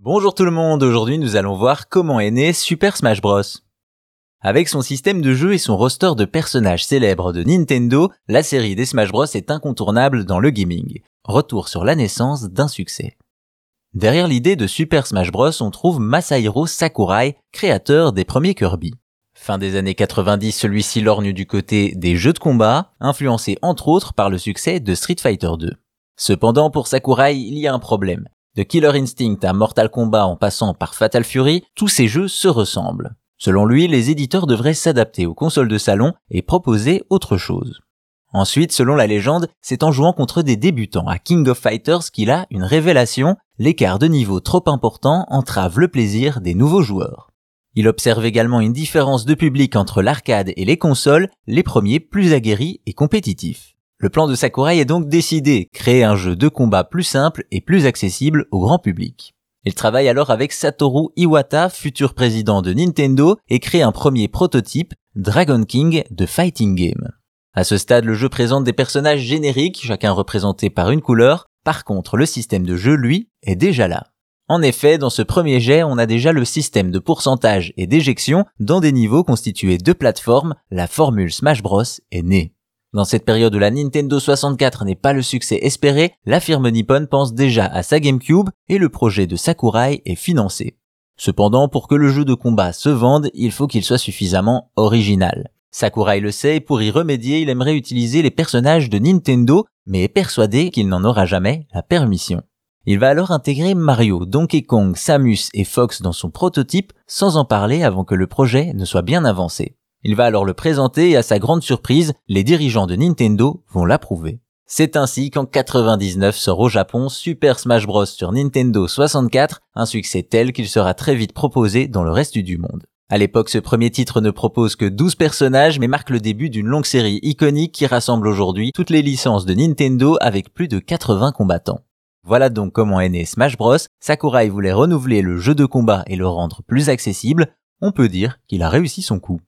Bonjour tout le monde, aujourd'hui nous allons voir comment est né Super Smash Bros. Avec son système de jeu et son roster de personnages célèbres de Nintendo, la série des Smash Bros est incontournable dans le gaming. Retour sur la naissance d'un succès. Derrière l'idée de Super Smash Bros, on trouve Masahiro Sakurai, créateur des premiers Kirby. Fin des années 90, celui-ci lorgne du côté des jeux de combat, influencé entre autres par le succès de Street Fighter 2. Cependant, pour Sakurai, il y a un problème. De Killer Instinct à Mortal Kombat en passant par Fatal Fury, tous ces jeux se ressemblent. Selon lui, les éditeurs devraient s'adapter aux consoles de salon et proposer autre chose. Ensuite, selon la légende, c'est en jouant contre des débutants à King of Fighters qu'il a une révélation, l'écart de niveau trop important entrave le plaisir des nouveaux joueurs. Il observe également une différence de public entre l'arcade et les consoles, les premiers plus aguerris et compétitifs. Le plan de Sakurai est donc décidé, créer un jeu de combat plus simple et plus accessible au grand public. Il travaille alors avec Satoru Iwata, futur président de Nintendo, et crée un premier prototype, Dragon King de Fighting Game. À ce stade, le jeu présente des personnages génériques, chacun représenté par une couleur. Par contre, le système de jeu, lui, est déjà là. En effet, dans ce premier jet, on a déjà le système de pourcentage et d'éjection dans des niveaux constitués de plateformes, la formule Smash Bros est née. Dans cette période où la Nintendo 64 n'est pas le succès espéré, la firme Nippon pense déjà à sa GameCube et le projet de Sakurai est financé. Cependant, pour que le jeu de combat se vende, il faut qu'il soit suffisamment original. Sakurai le sait et pour y remédier, il aimerait utiliser les personnages de Nintendo, mais est persuadé qu'il n'en aura jamais la permission. Il va alors intégrer Mario, Donkey Kong, Samus et Fox dans son prototype sans en parler avant que le projet ne soit bien avancé. Il va alors le présenter et à sa grande surprise, les dirigeants de Nintendo vont l'approuver. C'est ainsi qu'en 99 sort au Japon Super Smash Bros sur Nintendo 64, un succès tel qu'il sera très vite proposé dans le reste du monde. À l'époque, ce premier titre ne propose que 12 personnages, mais marque le début d'une longue série iconique qui rassemble aujourd'hui toutes les licences de Nintendo avec plus de 80 combattants. Voilà donc comment est né Smash Bros. Sakurai voulait renouveler le jeu de combat et le rendre plus accessible. On peut dire qu'il a réussi son coup.